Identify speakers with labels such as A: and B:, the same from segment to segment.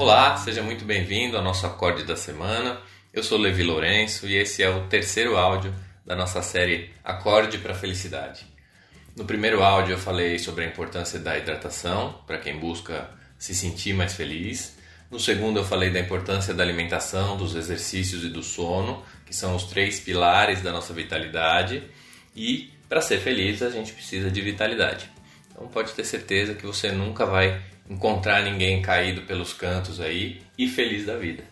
A: Olá, seja muito bem-vindo ao nosso acorde da semana. Eu sou Levi Lourenço e esse é o terceiro áudio da nossa série Acorde para a Felicidade. No primeiro áudio eu falei sobre a importância da hidratação para quem busca se sentir mais feliz. No segundo eu falei da importância da alimentação, dos exercícios e do sono, que são os três pilares da nossa vitalidade. E para ser feliz a gente precisa de vitalidade. Então pode ter certeza que você nunca vai encontrar ninguém caído pelos cantos aí e feliz da vida.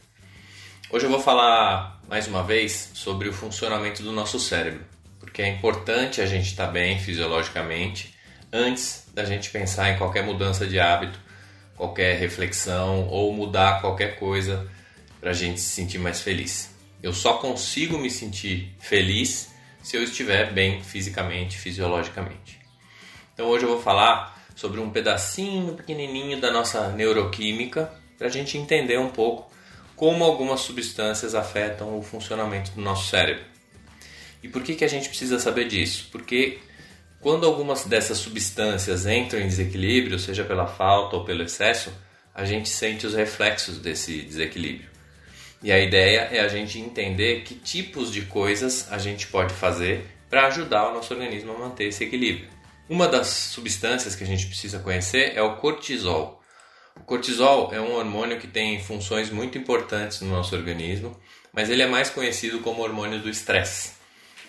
A: Hoje eu vou falar mais uma vez sobre o funcionamento do nosso cérebro, porque é importante a gente estar bem fisiologicamente antes da gente pensar em qualquer mudança de hábito, qualquer reflexão ou mudar qualquer coisa para a gente se sentir mais feliz. Eu só consigo me sentir feliz se eu estiver bem fisicamente, fisiologicamente. Então hoje eu vou falar sobre um pedacinho pequenininho da nossa neuroquímica para a gente entender um pouco como algumas substâncias afetam o funcionamento do nosso cérebro. E por que, que a gente precisa saber disso? Porque quando algumas dessas substâncias entram em desequilíbrio, seja pela falta ou pelo excesso, a gente sente os reflexos desse desequilíbrio. E a ideia é a gente entender que tipos de coisas a gente pode fazer para ajudar o nosso organismo a manter esse equilíbrio. Uma das substâncias que a gente precisa conhecer é o cortisol. O cortisol é um hormônio que tem funções muito importantes no nosso organismo, mas ele é mais conhecido como hormônio do estresse.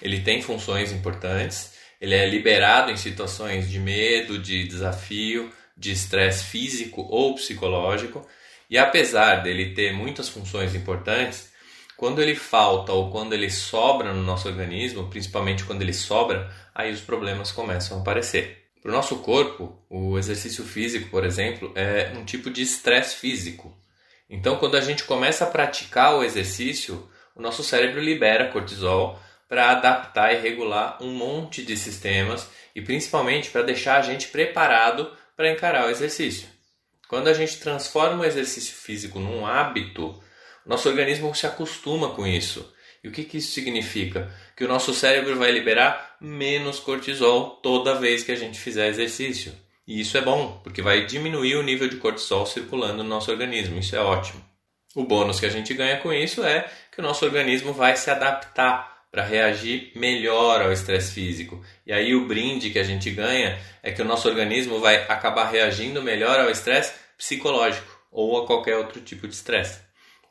A: Ele tem funções importantes, ele é liberado em situações de medo, de desafio, de estresse físico ou psicológico, e apesar dele ter muitas funções importantes, quando ele falta ou quando ele sobra no nosso organismo, principalmente quando ele sobra, aí os problemas começam a aparecer. Para o nosso corpo, o exercício físico, por exemplo, é um tipo de estresse físico. Então, quando a gente começa a praticar o exercício, o nosso cérebro libera cortisol para adaptar e regular um monte de sistemas e principalmente para deixar a gente preparado para encarar o exercício. Quando a gente transforma o exercício físico num hábito, nosso organismo se acostuma com isso e o que, que isso significa? Que o nosso cérebro vai liberar menos cortisol toda vez que a gente fizer exercício. E isso é bom, porque vai diminuir o nível de cortisol circulando no nosso organismo. Isso é ótimo. O bônus que a gente ganha com isso é que o nosso organismo vai se adaptar para reagir melhor ao estresse físico. E aí o brinde que a gente ganha é que o nosso organismo vai acabar reagindo melhor ao estresse psicológico ou a qualquer outro tipo de estresse.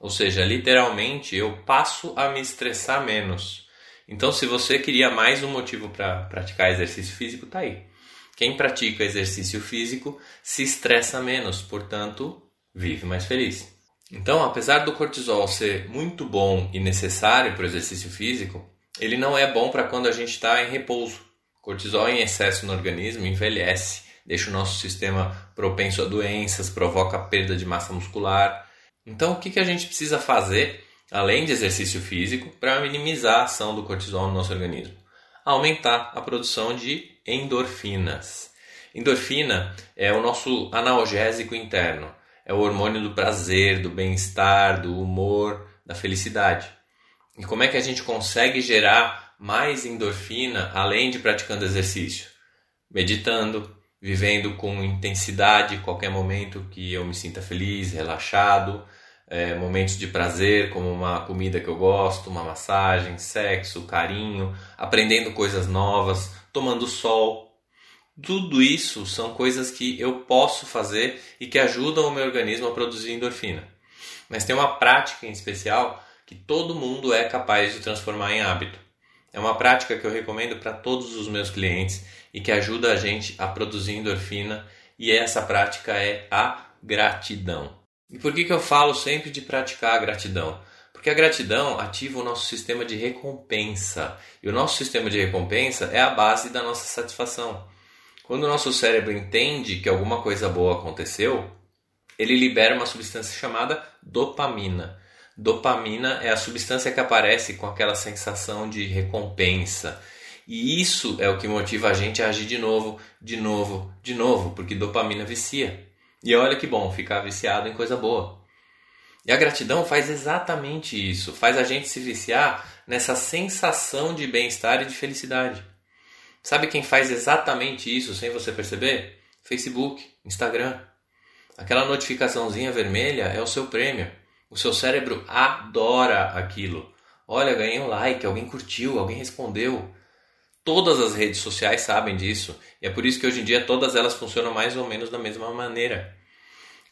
A: Ou seja, literalmente eu passo a me estressar menos. Então, se você queria mais um motivo para praticar exercício físico, tá aí. Quem pratica exercício físico se estressa menos, portanto, vive mais feliz. Então, apesar do cortisol ser muito bom e necessário para o exercício físico, ele não é bom para quando a gente está em repouso. Cortisol em excesso no organismo envelhece, deixa o nosso sistema propenso a doenças, provoca perda de massa muscular então, o que, que a gente precisa fazer, além de exercício físico, para minimizar a ação do cortisol no nosso organismo? Aumentar a produção de endorfinas. Endorfina é o nosso analgésico interno, é o hormônio do prazer, do bem-estar, do humor, da felicidade. E como é que a gente consegue gerar mais endorfina além de praticando exercício? Meditando, vivendo com intensidade qualquer momento que eu me sinta feliz, relaxado, é, momentos de prazer, como uma comida que eu gosto, uma massagem, sexo, carinho, aprendendo coisas novas, tomando sol. Tudo isso são coisas que eu posso fazer e que ajudam o meu organismo a produzir endorfina. Mas tem uma prática em especial que todo mundo é capaz de transformar em hábito. É uma prática que eu recomendo para todos os meus clientes e que ajuda a gente a produzir endorfina, e essa prática é a gratidão. E por que, que eu falo sempre de praticar a gratidão? Porque a gratidão ativa o nosso sistema de recompensa. E o nosso sistema de recompensa é a base da nossa satisfação. Quando o nosso cérebro entende que alguma coisa boa aconteceu, ele libera uma substância chamada dopamina. Dopamina é a substância que aparece com aquela sensação de recompensa. E isso é o que motiva a gente a agir de novo, de novo, de novo, porque dopamina vicia. E olha que bom ficar viciado em coisa boa. E a gratidão faz exatamente isso, faz a gente se viciar nessa sensação de bem-estar e de felicidade. Sabe quem faz exatamente isso sem você perceber? Facebook, Instagram. Aquela notificaçãozinha vermelha é o seu prêmio. O seu cérebro adora aquilo. Olha, ganhei um like, alguém curtiu, alguém respondeu. Todas as redes sociais sabem disso e é por isso que hoje em dia todas elas funcionam mais ou menos da mesma maneira.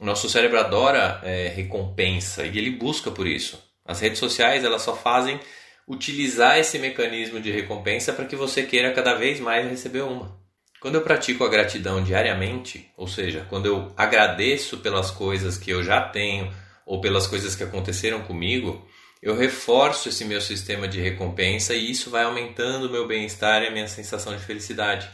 A: O nosso cérebro adora é, recompensa e ele busca por isso. As redes sociais elas só fazem utilizar esse mecanismo de recompensa para que você queira cada vez mais receber uma. Quando eu pratico a gratidão diariamente, ou seja, quando eu agradeço pelas coisas que eu já tenho ou pelas coisas que aconteceram comigo, eu reforço esse meu sistema de recompensa e isso vai aumentando o meu bem-estar e a minha sensação de felicidade.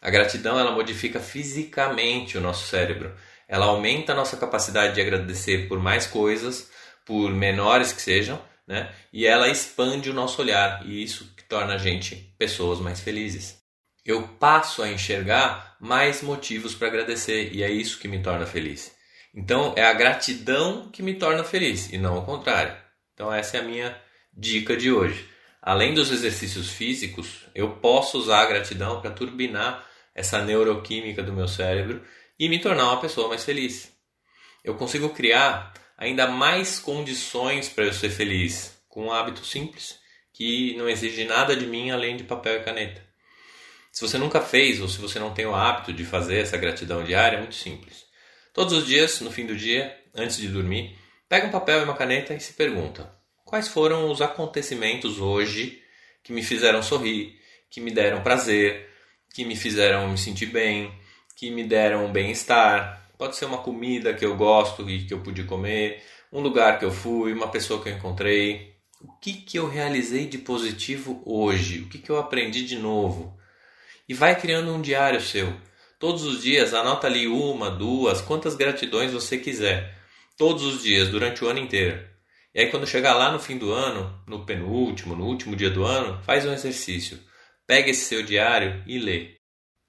A: A gratidão ela modifica fisicamente o nosso cérebro. Ela aumenta a nossa capacidade de agradecer por mais coisas, por menores que sejam, né? E ela expande o nosso olhar e isso que torna a gente pessoas mais felizes eu passo a enxergar mais motivos para agradecer e é isso que me torna feliz. Então é a gratidão que me torna feliz e não o contrário. Então essa é a minha dica de hoje. Além dos exercícios físicos, eu posso usar a gratidão para turbinar essa neuroquímica do meu cérebro e me tornar uma pessoa mais feliz. Eu consigo criar ainda mais condições para eu ser feliz com um hábito simples que não exige nada de mim além de papel e caneta. Se você nunca fez ou se você não tem o hábito de fazer essa gratidão diária, é muito simples. Todos os dias, no fim do dia, antes de dormir, pega um papel e uma caneta e se pergunta: quais foram os acontecimentos hoje que me fizeram sorrir, que me deram prazer, que me fizeram me sentir bem, que me deram bem-estar? Pode ser uma comida que eu gosto e que eu pude comer, um lugar que eu fui, uma pessoa que eu encontrei. O que, que eu realizei de positivo hoje? O que, que eu aprendi de novo? e vai criando um diário seu. Todos os dias anota ali uma, duas, quantas gratidões você quiser. Todos os dias, durante o ano inteiro. E aí quando chegar lá no fim do ano, no penúltimo, no último dia do ano, faz um exercício. Pega esse seu diário e lê.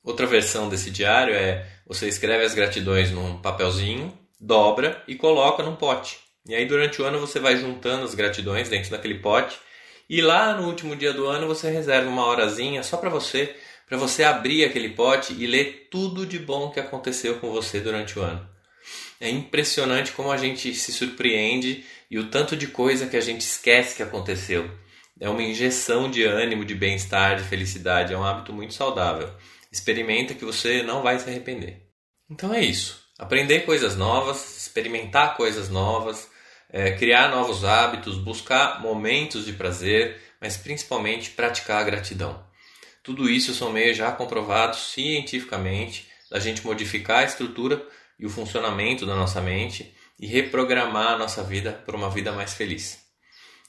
A: Outra versão desse diário é você escreve as gratidões num papelzinho, dobra e coloca num pote. E aí durante o ano você vai juntando as gratidões dentro daquele pote e lá no último dia do ano você reserva uma horazinha só para você para você abrir aquele pote e ler tudo de bom que aconteceu com você durante o ano. É impressionante como a gente se surpreende e o tanto de coisa que a gente esquece que aconteceu. É uma injeção de ânimo, de bem-estar, de felicidade, é um hábito muito saudável. Experimenta que você não vai se arrepender. Então é isso. Aprender coisas novas, experimentar coisas novas, é, criar novos hábitos, buscar momentos de prazer, mas principalmente praticar a gratidão. Tudo isso são meios já comprovados cientificamente da gente modificar a estrutura e o funcionamento da nossa mente e reprogramar a nossa vida para uma vida mais feliz.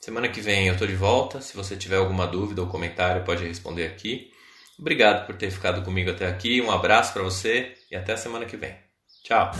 A: Semana que vem eu estou de volta. Se você tiver alguma dúvida ou comentário, pode responder aqui. Obrigado por ter ficado comigo até aqui. Um abraço para você e até a semana que vem. Tchau!